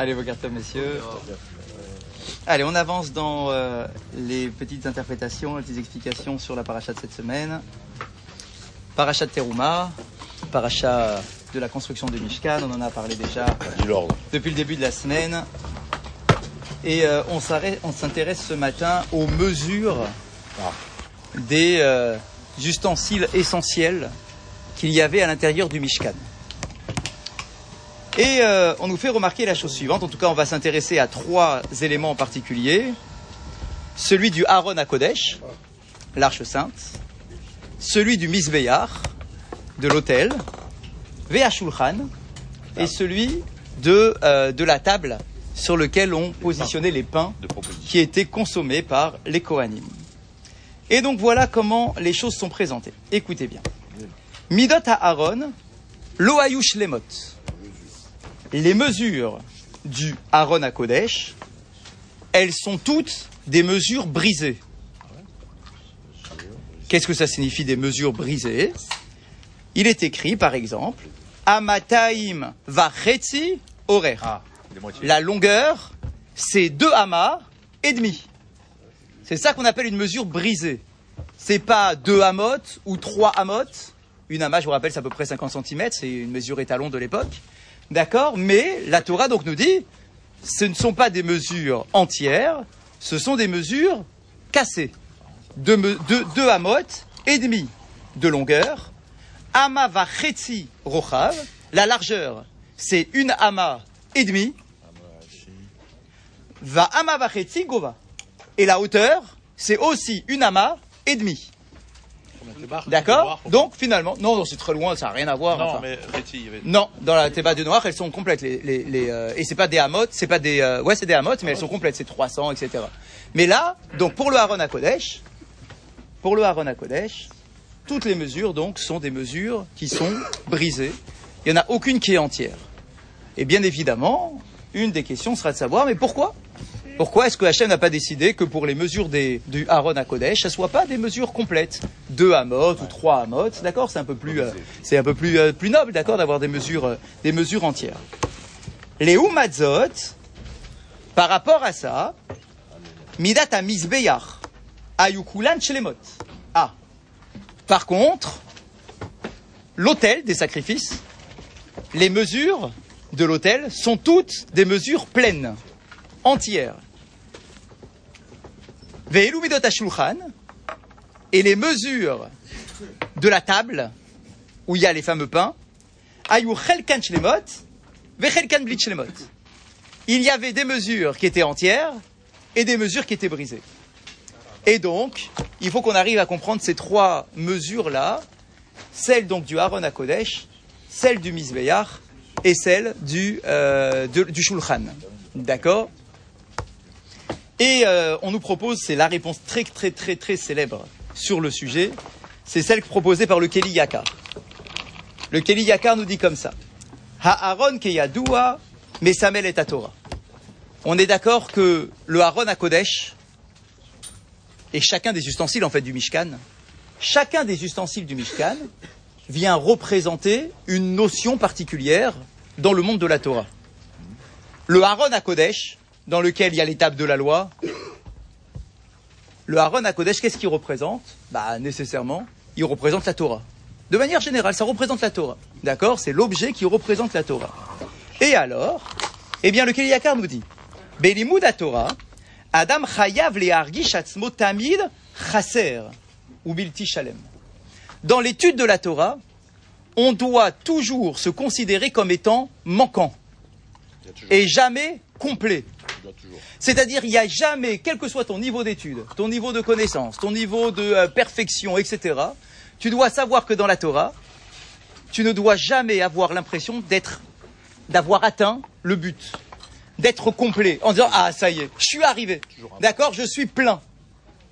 Allez, vos cartons, messieurs. Allez, on avance dans euh, les petites interprétations, les petites explications sur la paracha de cette semaine. Paracha de Teruma, paracha de la construction de Mishkan, on en a parlé déjà depuis le début de la semaine. Et euh, on s'intéresse ce matin aux mesures Ah. des euh, ustensiles essentiels qu'il y avait à l'intérieur du Mishkan. Et euh, on nous fait remarquer la chose suivante, en tout cas on va s'intéresser à trois éléments en particulier. Celui du Aaron à Kodesh, l'arche sainte, celui du Misbeyar, de l'autel, Vea Shulchan, et celui de, euh, de la table sur lequel on positionnait les pains qui étaient consommés par les Kohanim. Et donc voilà comment les choses sont présentées. Écoutez bien. Midot à Aaron, Loayush Lemot. Les mesures du Aaron à Kodesh, elles sont toutes des mesures brisées. Qu'est-ce que ça signifie des mesures brisées? Il est écrit, par exemple, Amataim vachetzi orer. Ah. La longueur, c'est deux amas et demi. C'est ça qu'on appelle une mesure brisée. C'est pas deux amotes ou trois amotes. Une amas, je vous rappelle, c'est à peu près 50 cm, c'est une mesure étalon de l'époque. D'accord Mais la Torah donc nous dit, ce ne sont pas des mesures entières, ce sont des mesures cassées. Deux, deux, amotes et demi de longueur. Ama va rochav. La largeur, c'est une ama et demi. Va ama va gova. Et la hauteur, c'est aussi une ama et demi. D'accord Donc finalement, non, non, c'est très loin, ça n'a rien à voir. Non, enfin. mais Réti, il y avait. Non, dans la Théba de Noir, elles sont complètes. Les, les, les, euh, et c'est pas des hamotes, c'est pas des. euh, ouais, c'est des hamotes, mais elles sont complètes, c'est 300, etc. Mais là, donc pour le Haron à Kodesh, pour le Haron à Kodesh, toutes les mesures donc sont des mesures qui sont brisées. Il n'y en a aucune qui est entière. Et bien évidemment, une des questions sera de savoir, mais pourquoi? Pourquoi est-ce que Hachem n'a pas décidé que pour les mesures des, du Aaron à Kodesh, ça ne soit pas des mesures complètes? Deux hamotes ou trois hamotes, d'accord? C'est un peu plus, euh, c'est un peu plus, euh, plus noble, d'accord, d'avoir des mesures, euh, des mesures entières. Les Umazot, par rapport à ça, Midat à Misbeyar, Ayukulan Shelemot. Ah. Par contre, l'autel des sacrifices, les mesures de l'autel sont toutes des mesures pleines, entières. Et les mesures de la table, où il y a les fameux pains. Il y avait des mesures qui étaient entières et des mesures qui étaient brisées. Et donc, il faut qu'on arrive à comprendre ces trois mesures-là, celle donc du Aaron à Kodesh, celle du Misbeyar et celle du, euh, du Shulchan. D'accord? Et euh, on nous propose, c'est la réponse très très très très célèbre sur le sujet, c'est celle proposée par le Keli Yakar. Le Keli Yakar nous dit comme ça. Ha'aron keyadua, mesamel et Torah. On est d'accord que le Aaron à Kodesh, et chacun des ustensiles en fait du Mishkan, chacun des ustensiles du Mishkan vient représenter une notion particulière dans le monde de la Torah. Le Aaron à Kodesh, dans lequel il y a l'étape de la loi, le Aaron à Kodesh, qu'est-ce qu'il représente Bah nécessairement, il représente la Torah. De manière générale, ça représente la Torah. D'accord C'est l'objet qui représente la Torah. Et alors, eh bien le Keliyakar nous dit, Belimud Torah, Adam chayav lehargish atzmo tamid chaser ou bilti shalem. Dans l'étude de la Torah, on doit toujours se considérer comme étant manquant et jamais complet. C'est-à-dire, il n'y a jamais, quel que soit ton niveau d'étude, ton niveau de connaissance, ton niveau de euh, perfection, etc., tu dois savoir que dans la Torah, tu ne dois jamais avoir l'impression d'être, d'avoir atteint le but, d'être complet, en disant ah ça y est, je suis arrivé, d'accord, je suis plein.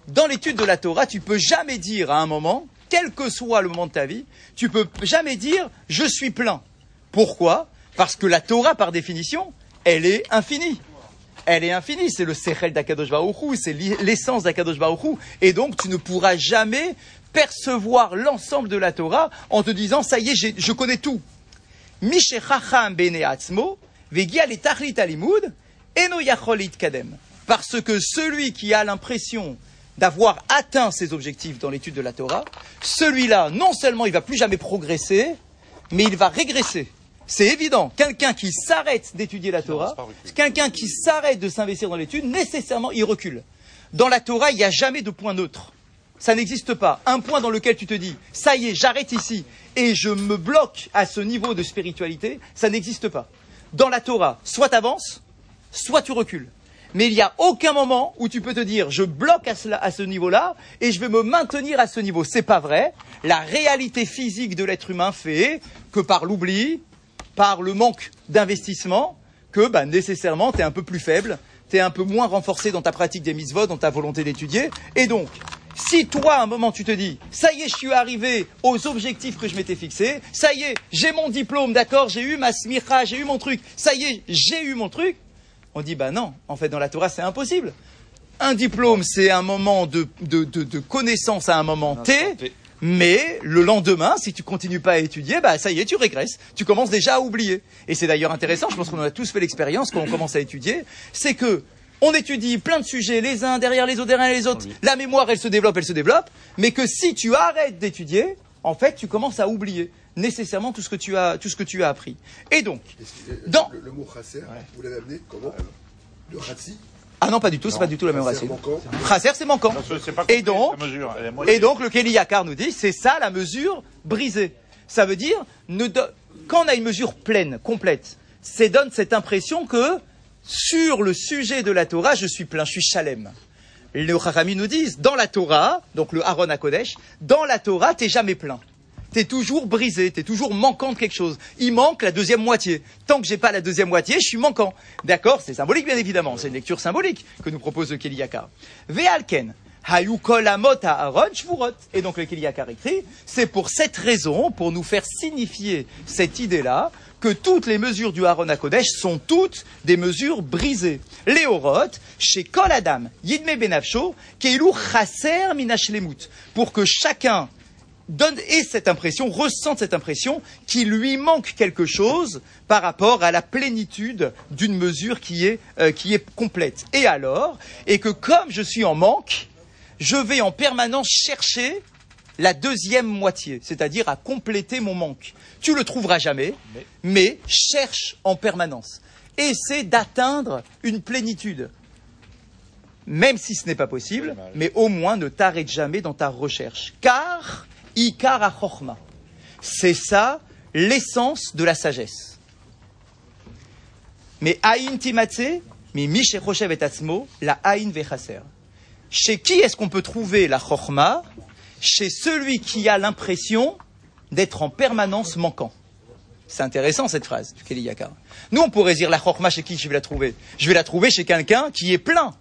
Dans l'étude de la Torah, tu peux jamais dire à un moment, quel que soit le moment de ta vie, tu peux jamais dire je suis plein. Pourquoi? Parce que la Torah, par définition, elle est infinie elle est infinie. C'est le Sechel d'Akadosh c'est l'essence d'Akadosh. Et donc, tu ne pourras jamais percevoir l'ensemble de la Torah en te disant, ça y est, je connais tout. Kadem. Parce que celui qui a l'impression d'avoir atteint ses objectifs dans l'étude de la Torah, celui-là, non seulement il va plus jamais progresser, mais il va régresser. C'est évident. Quelqu'un qui s'arrête d'étudier la Torah, quelqu'un qui s'arrête de s'investir dans l'étude, nécessairement, il recule. Dans la Torah, il n'y a jamais de point neutre. Ça n'existe pas. Un point dans lequel tu te dis, ça y est, j'arrête ici et je me bloque à ce niveau de spiritualité, ça n'existe pas. Dans la Torah, soit tu avances, soit tu recules. Mais il n'y a aucun moment où tu peux te dire, je bloque à, cela- à ce niveau-là et je vais me maintenir à ce niveau. C'est pas vrai. La réalité physique de l'être humain fait que par l'oubli, par le manque d'investissement, que bah, nécessairement tu es un peu plus faible, tu es un peu moins renforcé dans ta pratique des mitzvot, dans ta volonté d'étudier. Et donc, si toi, à un moment, tu te dis, ça y est, je suis arrivé aux objectifs que je m'étais fixés, ça y est, j'ai mon diplôme, d'accord, j'ai eu ma smicha, j'ai eu mon truc, ça y est, j'ai eu mon truc, on dit, bah non, en fait, dans la Torah, c'est impossible. Un diplôme, c'est un moment de, de, de, de connaissance à un moment T. mais le lendemain, si tu continues pas à étudier, bah ça y est, tu régresses. Tu commences déjà à oublier. Et c'est d'ailleurs intéressant, je pense qu'on en a tous fait l'expérience quand on commence à étudier, c'est que on étudie plein de sujets les uns derrière les autres, derrière les autres. La mémoire, elle se développe, elle se développe, mais que si tu arrêtes d'étudier, en fait, tu commences à oublier nécessairement tout ce que tu as, tout ce que tu as appris. Et donc, Excusez, Dans- le, le mot chasser, vous l'avez amené comment? Le ratsi ah non, pas du tout, c'est pas du tout la même racine. Chasser, c'est manquant. Et donc. Et donc, le Kelly Yakar nous dit, c'est ça la mesure brisée. Ça veut dire, ne do- quand on a une mesure pleine, complète, ça donne cette impression que sur le sujet de la Torah, je suis plein, je suis chalem. Les Chachamim nous disent, dans la Torah, donc le Aaron à Kodesh, dans la Torah, t'es jamais plein. T'es toujours brisé, t'es toujours manquant de quelque chose. Il manque la deuxième moitié. Tant que j'ai pas la deuxième moitié, je suis manquant. D'accord? C'est symbolique, bien évidemment. C'est une lecture symbolique que nous propose le Keli Yakar. Ve'alken. Et donc le Keli Yakar écrit, c'est pour cette raison, pour nous faire signifier cette idée-là, que toutes les mesures du Aaron HaKodesh sont toutes des mesures brisées. Léorot, chez Kol Adam, Yidme Benavsho, Keilu Chaser Minashlemut, pour que chacun donne ait cette impression, ressente cette impression qu'il lui manque quelque chose par rapport à la plénitude d'une mesure qui est, euh, qui est complète. Et alors, et que comme je suis en manque, je vais en permanence chercher la deuxième moitié, c'est-à-dire à compléter mon manque. Tu le trouveras jamais, mais cherche en permanence. Essaie d'atteindre une plénitude. Même si ce n'est pas possible, mais au moins ne t'arrête jamais dans ta recherche. Car, ikar ha c'est ça l'essence de la sagesse. Mais aïn timatse, echoshev et la aïn vechaser. Chez qui est-ce qu'on peut trouver la chorma Chez celui qui a l'impression d'être en permanence manquant. C'est intéressant cette phrase. Nous, on pourrait dire la chorma chez qui je vais la trouver? Je vais la trouver chez quelqu'un qui est plein.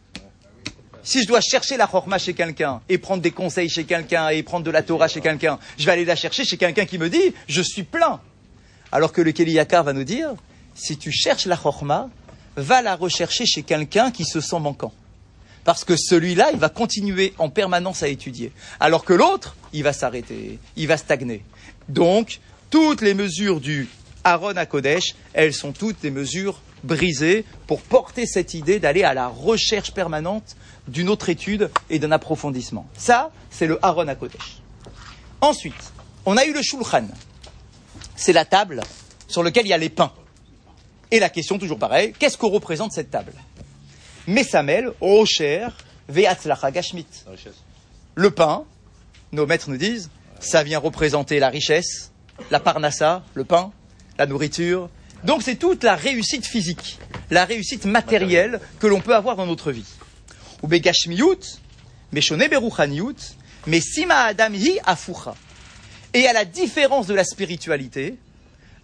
Si je dois chercher la chorma chez quelqu'un et prendre des conseils chez quelqu'un et prendre de la Torah chez quelqu'un, je vais aller la chercher chez quelqu'un qui me dit je suis plein. Alors que le Keli Yakar va nous dire si tu cherches la chorma, va la rechercher chez quelqu'un qui se sent manquant. Parce que celui-là, il va continuer en permanence à étudier. Alors que l'autre, il va s'arrêter, il va stagner. Donc, toutes les mesures du Aaron à Kodesh, elles sont toutes des mesures brisées pour porter cette idée d'aller à la recherche permanente d'une autre étude et d'un approfondissement. Ça, c'est le Aaron à Kodesh. Ensuite, on a eu le Shulchan. C'est la table sur laquelle il y a les pains. Et la question, toujours pareil, qu'est-ce que représente cette table? Mesamel, Rocher, Veatzlacha Gashmit. Le pain, nos maîtres nous disent, ça vient représenter la richesse, la parnassa, le pain, la nourriture. Donc c'est toute la réussite physique, la réussite matérielle que l'on peut avoir dans notre vie. Ou begashmiyut, meshone beruchaniyut, mais sima adam afucha. Et à la différence de la spiritualité,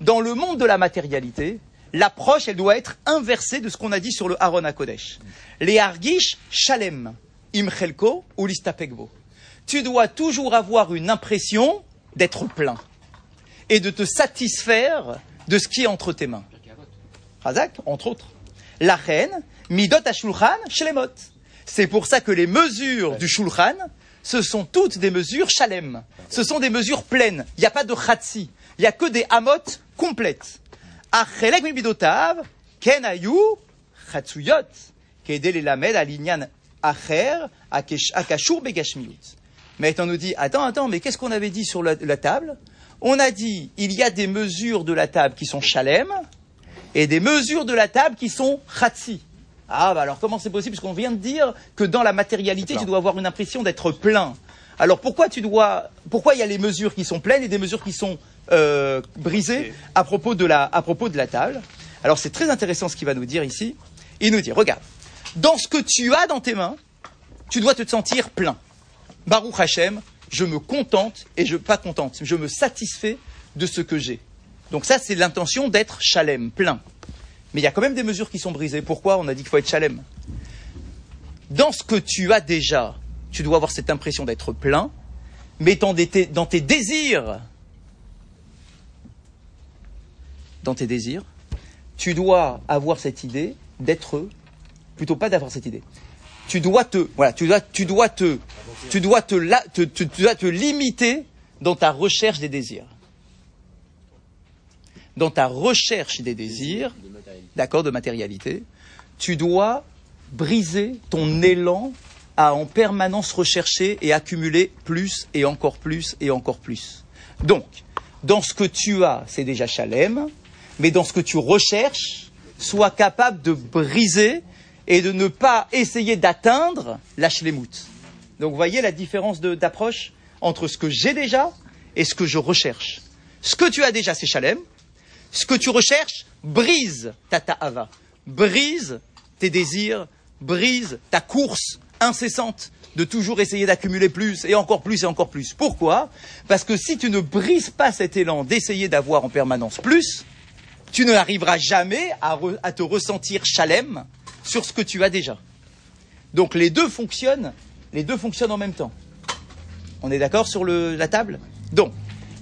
dans le monde de la matérialité, l'approche, elle doit être inversée de ce qu'on a dit sur le Aaron HaKodesh. Les argish shalem, imchelko ou listapekbo. Tu dois toujours avoir une impression d'être plein et de te satisfaire de ce qui est entre tes mains. Razak, entre autres. La reine, midot shulchan shlemot. C'est pour ça que les mesures du shulchan, ce sont toutes des mesures shalem. Ce sont des mesures pleines. Il n'y a pas de khatsi. Il n'y a que des amot complètes. Achelek mibidotav, ken ayu chatsuyot, kede lelamed alinyan acher akashur begashmiut. Maintenant, on nous dit, attends, attends, mais qu'est-ce qu'on avait dit sur la, la table? On a dit, il y a des mesures de la table qui sont chalem et des mesures de la table qui sont khatsi. Ah, bah alors comment c'est possible Parce qu'on vient de dire que dans la matérialité, tu dois avoir une impression d'être plein. Alors pourquoi tu dois, pourquoi il y a les mesures qui sont pleines et des mesures qui sont euh, brisées à propos de la, à propos de la table? Alors c'est très intéressant ce qu'il va nous dire ici. Il nous dit, regarde, dans ce que tu as dans tes mains, tu dois te sentir plein. Baruch Hashem, je me contente et je pas contente, je me satisfais de ce que j'ai. Donc ça, c'est l'intention d'être chalem, plein. Mais il y a quand même des mesures qui sont brisées. Pourquoi on a dit qu'il faut être chalem Dans ce que tu as déjà, tu dois avoir cette impression d'être plein, mais dans, tes désirs, dans tes désirs, tu dois avoir cette idée d'être, plutôt pas d'avoir cette idée. Tu dois te, voilà, tu dois, tu dois te, tu dois te, la- tu dois te limiter dans ta recherche des désirs. Dans ta recherche des désirs, d'accord, de matérialité, tu dois briser ton élan à en permanence rechercher et accumuler plus et encore plus et encore plus. Donc, dans ce que tu as, c'est déjà chalem, mais dans ce que tu recherches, sois capable de briser et de ne pas essayer d'atteindre la shlemut. Donc, vous voyez la différence d'approche entre ce que j'ai déjà et ce que je recherche. Ce que tu as déjà, c'est chalem. Ce que tu recherches, brise ta ta'ava, brise tes désirs, brise ta course incessante de toujours essayer d'accumuler plus et encore plus et encore plus. Pourquoi? Parce que si tu ne brises pas cet élan d'essayer d'avoir en permanence plus, tu n'arriveras jamais à, te ressentir chalem sur ce que tu as déjà. Donc les deux fonctionnent, les deux fonctionnent en même temps. On est d'accord sur le- la table? Donc,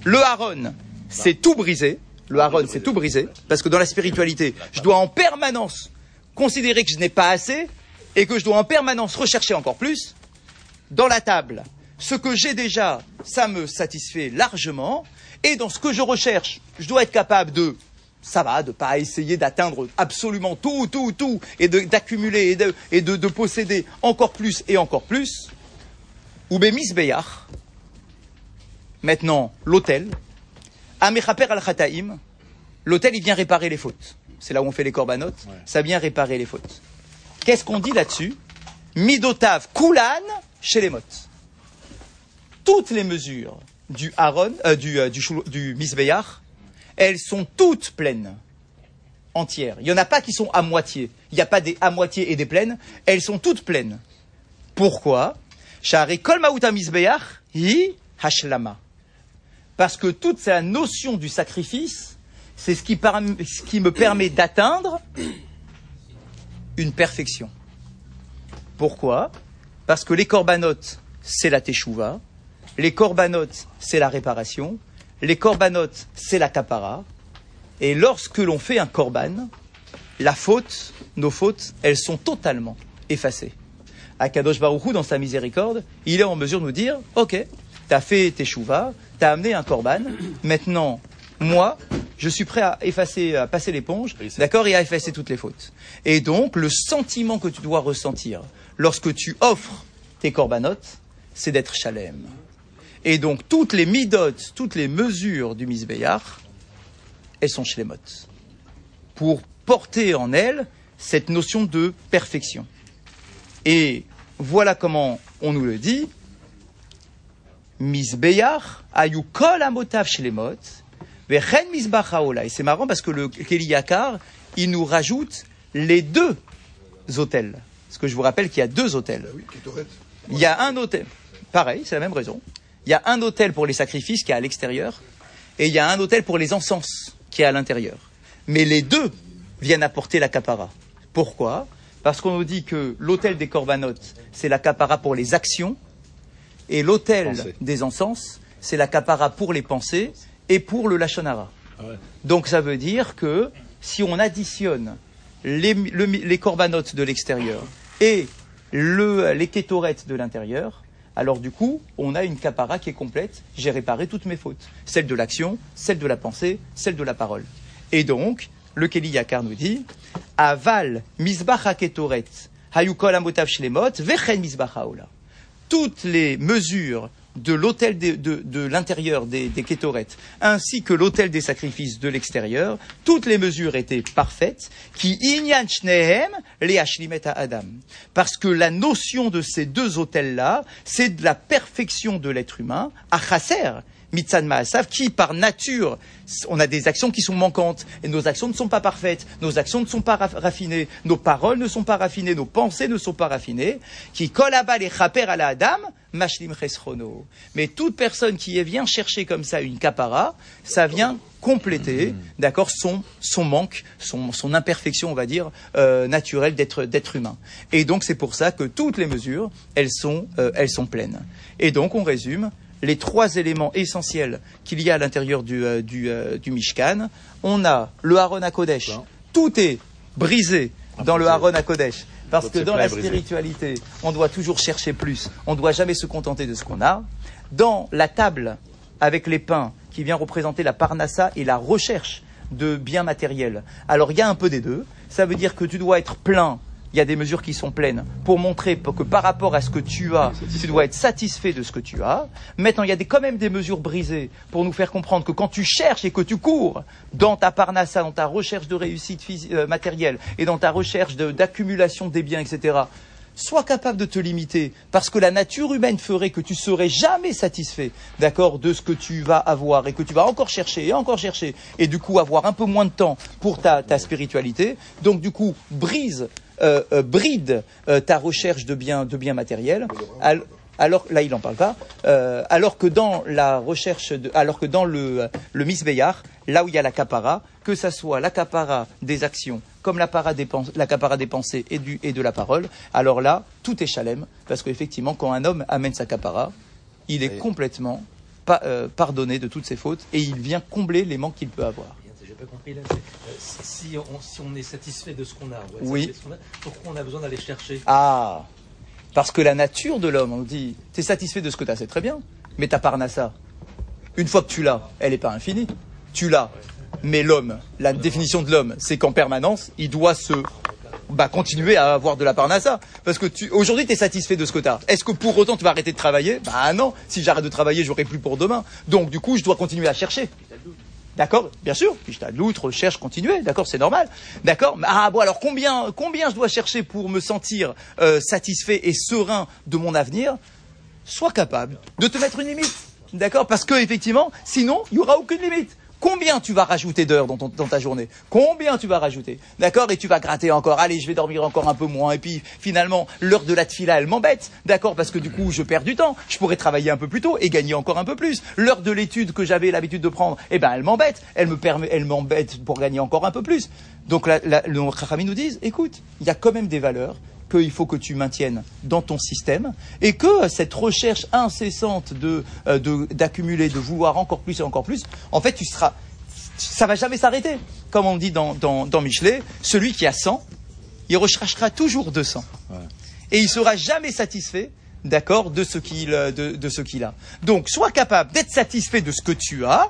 le haron, c'est tout brisé. Le haron, c'est tout brisé. Parce que dans la spiritualité, je dois en permanence considérer que je n'ai pas assez et que je dois en permanence rechercher encore plus. Dans la table, ce que j'ai déjà, ça me satisfait largement. Et dans ce que je recherche, je dois être capable de, ça va, de pas essayer d'atteindre absolument tout, tout, tout, et d'accumuler et, de posséder encore plus et encore plus. Ou Bémis Beyar. Maintenant, l'hôtel. Amechaper al Khataim. L'hôtel, il vient réparer les fautes. C'est là où on fait les corbanotes. Ça vient réparer les fautes. Qu'est-ce qu'on dit là-dessus? Midotav Kulan chez les mottes. Toutes les mesures du Aaron, euh, du, euh, du, Shul- du Misbeyar, elles sont toutes pleines, entières. Il n'y en a pas qui sont à moitié. Il n'y a pas des à moitié et des pleines. Elles sont toutes pleines. Pourquoi? Sha'arei kol ma'uta Misbeyar hi hashlama. Parce que toute la notion du sacrifice, c'est ce qui, me permet d'atteindre une perfection. Pourquoi? Parce que les corbanotes, c'est la teshuva, les corbanotes, c'est la réparation, les corbanotes, c'est la kapara, et lorsque l'on fait un korban, la faute, nos fautes, elles sont totalement effacées. Akadosh Baruch Hu, dans sa miséricorde, il est en mesure de nous dire, ok, t'as fait teshuva, t'as amené un korban, maintenant, moi, je suis prêt à effacer, à passer l'éponge, d'accord, et à effacer toutes les fautes. Et donc, le sentiment que tu dois ressentir lorsque tu offres tes corbanotes, c'est d'être chalem. Et donc, toutes les midotes, toutes les mesures du misbeyar, elles sont shlemot. Pour porter en elles cette notion de perfection. Et voilà comment on nous le dit. Misbeyar, ayu kol amotav shlemot, vechen misbach. Et c'est marrant parce que le Keli Yakar, il nous rajoute les deux hôtels. Parce que je vous rappelle qu'il y a deux hôtels. Ah Kétoret. Il y a un hôtel, pareil, c'est la même raison. Il y a un hôtel pour les sacrifices qui est à l'extérieur, et il y a un hôtel pour les encens qui est à l'intérieur. Mais les deux viennent apporter la capara. Pourquoi? Parce qu'on nous dit que l'hôtel des corbanotes, c'est la capara pour les actions, et l'hôtel Pensées. des encens, c'est la capara pour les pensées et pour le lachonara. Donc ça veut dire que si on additionne les, le- les corbanotes de l'extérieur et le, les kétorettes de l'intérieur, alors du coup, on a une capara qui est complète. J'ai réparé toutes mes fautes. Celle de l'action, celle de la pensée, celle de la parole. Et donc, le Keli Yakar nous dit, Aval misbach haketoret, hayukol amotav shlemot, vechen misbach haola. Toutes les mesures de l'autel de, l'intérieur des, des kétorettes, ainsi que l'autel des sacrifices de l'extérieur, toutes les mesures étaient parfaites, qui inyan shnehem les hashlimet à Adam. Parce que la notion de ces deux autels-là, c'est de la perfection de l'être humain, à chasser, Mitzan Maasav, qui par nature, on a des actions qui sont manquantes, et nos actions ne sont pas parfaites, nos actions ne sont pas raf- raffinées, nos paroles ne sont pas raffinées, nos pensées ne sont pas raffinées, qui kolaba les chaper à la Adam, mashlim chesrono. Mais toute personne qui vient chercher comme ça une capara, ça vient compléter, d'accord, son, son manque, son, son imperfection, on va dire, euh, naturelle d'être, d'être humain. Et donc c'est pour ça que toutes les mesures, elles sont, euh, elles sont pleines. Et donc on résume, les trois éléments essentiels qu'il y a à l'intérieur du, euh, du, euh, du Mishkan. On a le Haron à Kodesh. Tout est brisé dans le Haron à Kodesh. Parce que dans la spiritualité, on doit toujours chercher plus. On ne doit jamais se contenter de ce qu'on a. Dans la table avec les pains qui vient représenter la parnassa et la recherche de biens matériels. Alors il y a un peu des deux. Ça veut dire que tu dois être plein. Il y a des mesures qui sont pleines pour montrer que par rapport à ce que tu as, tu dois être satisfait de ce que tu as. Maintenant, il y a des, quand même des mesures brisées pour nous faire comprendre que quand tu cherches et que tu cours dans ta parnassa, dans ta recherche de réussite euh, matérielle et dans ta recherche de- d'accumulation des biens, etc., sois capable de te limiter, parce que la nature humaine ferait que tu serais jamais satisfait, d'accord, de ce que tu vas avoir et que tu vas encore chercher et encore chercher, et du coup avoir un peu moins de temps pour ta, ta spiritualité. Donc du coup, brise, euh, euh, bride euh, ta recherche de biens, de biens matériels. Al- alors là, il n'en parle pas. euh, alors que dans la recherche, de, alors que dans le le misbeyar, là où il y a la capara, que ça soit la capara des actions, comme la, para des des pensées et du et de la parole, alors là, tout est chalem, parce qu'effectivement, quand un homme amène sa capara, il est complètement pa- euh, pardonné de toutes ses fautes et il vient combler les manques qu'il peut avoir. Rien, J'ai pas compris là. c'est, euh, si, on, si on est satisfait de ce qu'on a, on doit être Oui. satisfait de ce qu'on a, pourquoi on a besoin d'aller chercher? Ah Parce que la nature de l'homme, on dit, t'es satisfait de ce que t'as, c'est très bien, mais ta parnassa, une fois que tu l'as, elle n'est pas infinie. Tu l'as. Mais l'homme, la définition de l'homme, c'est qu'en permanence, il doit se bah, continuer à avoir de la parnassa. Parce que tu, aujourd'hui, tu es satisfait de ce que tu as. Est-ce que pour autant tu vas arrêter de travailler? Bah non, si j'arrête de travailler, j'aurai plus pour demain. Donc du coup, je dois continuer à chercher. D'accord Bien sûr. Puis je t'adoute, recherche, continuer. D'accord C'est normal. D'accord Ah bon, alors combien, combien je dois chercher pour me sentir euh, satisfait et serein de mon avenir? Sois capable de te mettre une limite. D'accord Parce que effectivement, sinon, il n'y aura aucune limite. Combien tu vas rajouter d'heures dans, ta journée Combien tu vas rajouter D'accord Et tu vas gratter encore. Allez, je vais dormir encore un peu moins. Et puis, finalement, l'heure de la tefila, elle m'embête. D'accord Parce que du coup, je perds du temps. Je pourrais travailler un peu plus tôt et gagner encore un peu plus. L'heure de l'étude que j'avais l'habitude de prendre, eh ben, elle m'embête. Elle me permet, elle m'embête pour gagner encore un peu plus. Donc, la, la, le nous disent, écoute, il y a quand même des valeurs qu'il faut que tu maintiennes dans ton système et que cette recherche incessante de euh, d'accumuler, de, vouloir encore plus et encore plus, en fait, tu seras, ça va jamais s'arrêter. Comme on dit dans, dans, dans Michelet, celui qui a 100, il recherchera toujours 200. Et il sera jamais satisfait, d'accord, de ce qu'il euh, de, de ce qu'il a. Donc, sois capable d'être satisfait de ce que tu as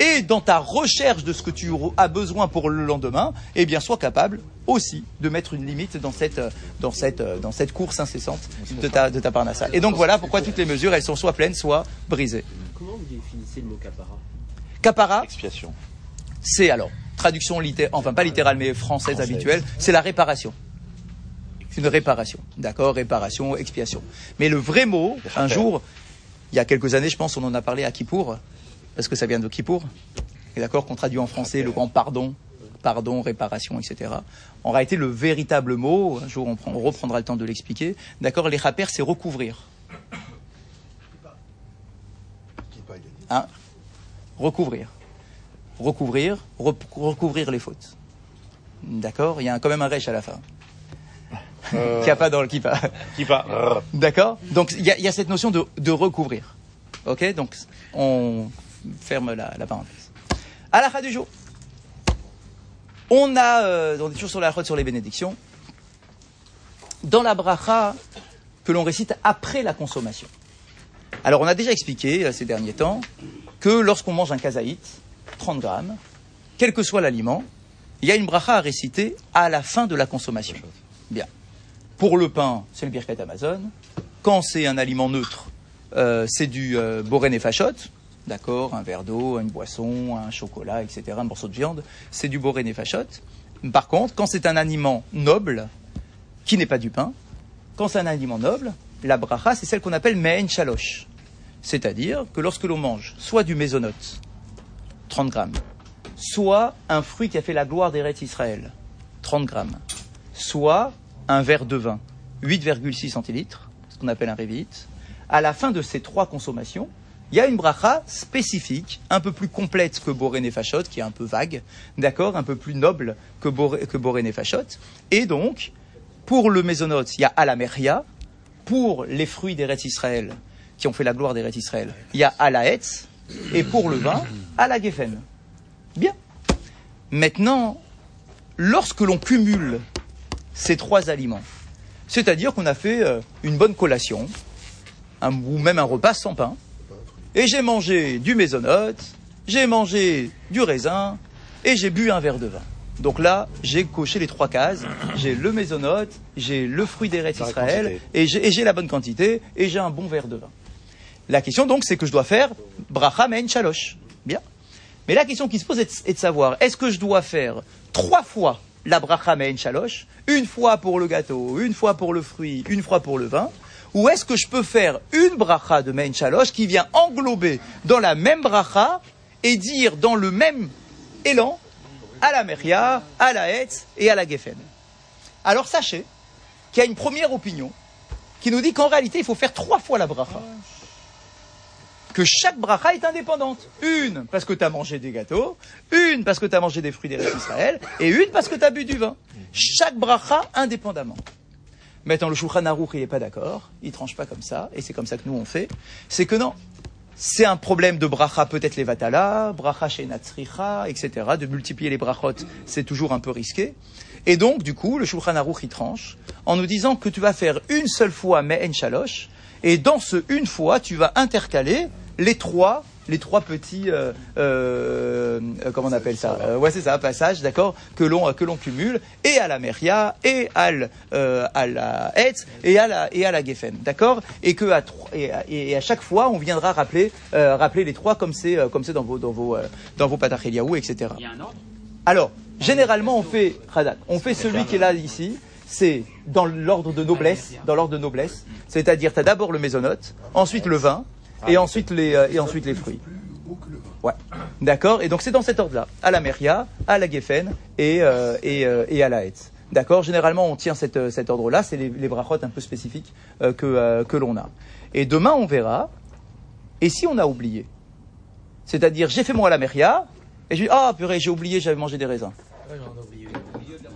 et dans ta recherche de ce que tu as besoin pour le lendemain, eh bien, sois capable aussi de mettre une limite dans cette, euh, dans cette, euh, dans cette course incessante de ta, de ta parnassa. Et donc voilà pourquoi toutes les mesures, elles sont soit pleines, soit brisées. Comment vous définissez le mot capara? Capara, Expiation. c'est alors, traduction littérale, enfin pas littérale mais française, Française. habituelle, c'est la réparation. Une réparation, d'accord, réparation, expiation. Mais le vrai mot, un jour, il y a quelques années, je pense, on en a parlé à Kippour, parce que ça vient de Kippour, et d'accord, qu'on traduit en français le grand pardon, pardon, réparation, etc. En réalité, le véritable mot, un jour on, prend- on reprendra le temps de l'expliquer, d'accord, les rapères, c'est recouvrir. Hein? Recouvrir. Recouvrir, recouvrir les fautes. D'accord Il y a quand même un rêche à la fin. Euh, Qui a pas dans le kippa. Qui va D'accord? Donc il y, a- il y a cette notion de, de recouvrir. Ok? Donc on ferme la, parenthèse. À la fin du jour. On a, euh, toujours sur la sur les bénédictions. Dans la bracha que l'on récite après la consommation. Alors on a déjà expliqué euh, ces derniers temps que lorsqu'on mange un kazaït, 30 grammes, quel que soit l'aliment, il y a une bracha à réciter à la fin de la consommation. Bien. Pour le pain, c'est le birkat Amazon. Quand c'est un aliment neutre, euh, c'est du euh. D'accord Un verre d'eau, une boisson, un chocolat, etc., un morceau de viande. C'est du boré nefashot. Par contre, quand c'est un aliment noble, qui n'est pas du pain, quand c'est un aliment noble, la bracha, c'est celle qu'on appelle me'en chalosh. C'est-à-dire que lorsque l'on mange soit du mésonote, 30 grammes, soit un fruit qui a fait la gloire des rêtes Israël, 30 grammes, soit un verre de vin, 8,6 centilitres, ce qu'on appelle un révite, à la fin de ces trois consommations, il y a une bracha spécifique, un peu plus complète que Boré Nefashot, qui est un peu vague, d'accord, un peu plus noble que Boré, que Nefashot. Et donc, pour le mésonote, il y a Alameria. Pour les fruits des Rêtes Israël, qui ont fait la gloire des Rêtes Israël, il y a Alaetz. Et pour le vin, Alagefen. Bien. Maintenant, lorsque l'on cumule ces trois aliments, c'est-à-dire qu'on a fait euh, une bonne collation, ou même un repas sans pain, et j'ai mangé du mésonote, j'ai mangé du raisin, et j'ai bu un verre de vin. Donc là, j'ai coché les trois cases. J'ai le mésonote, j'ai le fruit des La Israël, et j'ai la bonne quantité, et j'ai un bon verre de vin. La question donc, c'est que je dois faire bracha men chalosh. Bien. Mais la question qui se pose est de, est de savoir, est-ce que je dois faire trois fois la bracha men chalosh, une fois pour le gâteau, une fois pour le fruit, une fois pour le vin, ou est-ce que je peux faire une bracha de men chalosh qui vient englober dans la même bracha et dire dans le même élan à la meria, à la hetz et à la geffen. Alors sachez qu'il y a une première opinion qui nous dit qu'en réalité il faut faire trois fois la bracha que chaque bracha est indépendante. Une parce que tu as mangé des gâteaux, une parce que tu as mangé des fruits des d'Israël, et une parce que tu as bu du vin. Chaque bracha indépendamment. Maintenant, le Shulchan Aruch, il n'est pas d'accord, il tranche pas comme ça, et c'est comme ça que nous on fait. C'est que non, c'est un problème de bracha, peut-être les vatala, bracha chez Natsricha, etc. De multiplier les brachot, c'est toujours un peu risqué. Et donc, du coup, le Shulchan Aruch, il tranche en nous disant que tu vas faire une seule fois Me'en Shalosh, et dans ce une fois, tu vas intercaler les trois, les trois petits, euh, euh, euh, comment on appelle ça Euh, Ouais, c'est ça, passage, d'accord, que l'on que l'on cumule et à la Meria et à, l- euh, à la Hetz et à la et à la Geffen, d'accord, et que à trois- et, à- et à chaque fois, on viendra rappeler euh, rappeler les trois comme c'est euh, comme c'est dans vos dans vos euh, dans vos patacheliaou, etc. Il y a un ordre? Alors, généralement, on fait, Radak, on fait celui qui est là ici, c'est dans l'ordre de noblesse, dans l'ordre de noblesse, c'est-à-dire tu as d'abord le mésonote, ensuite le vin, et ensuite les, euh, et ensuite les fruits. Ouais. D'accord Et donc c'est dans cet ordre-là, à la Meria, à la Geffen et, euh, et, euh, et à la Hetz. D'accord Généralement, on tient cette, cet ordre-là, c'est les, les brachot un peu spécifiques euh, que, que l'on a. Et demain, on verra, et si on a oublié? C'est-à-dire, j'ai fait moi la Meria, et je dis, ah purée, j'ai oublié, j'avais mangé des raisins.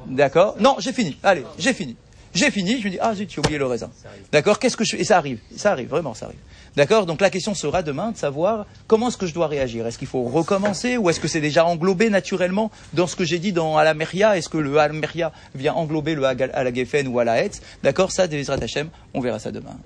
D'accord Non, j'ai fini. Allez, j'ai fini. J'ai fini, je me dis, ah zut, j'ai oublié le raisin. D'accord Qu'est-ce que je Et ça arrive, ça arrive, vraiment, ça arrive. D'accord Donc la question sera demain de savoir comment est-ce que je dois réagir. Est-ce qu'il faut recommencer ou est-ce que c'est déjà englobé naturellement dans ce que j'ai dit dans Alameria Est-ce que le Alameria vient englober le Alagefen ou Alahetz D'accord Ça, Devisrat Hashem, on verra ça demain.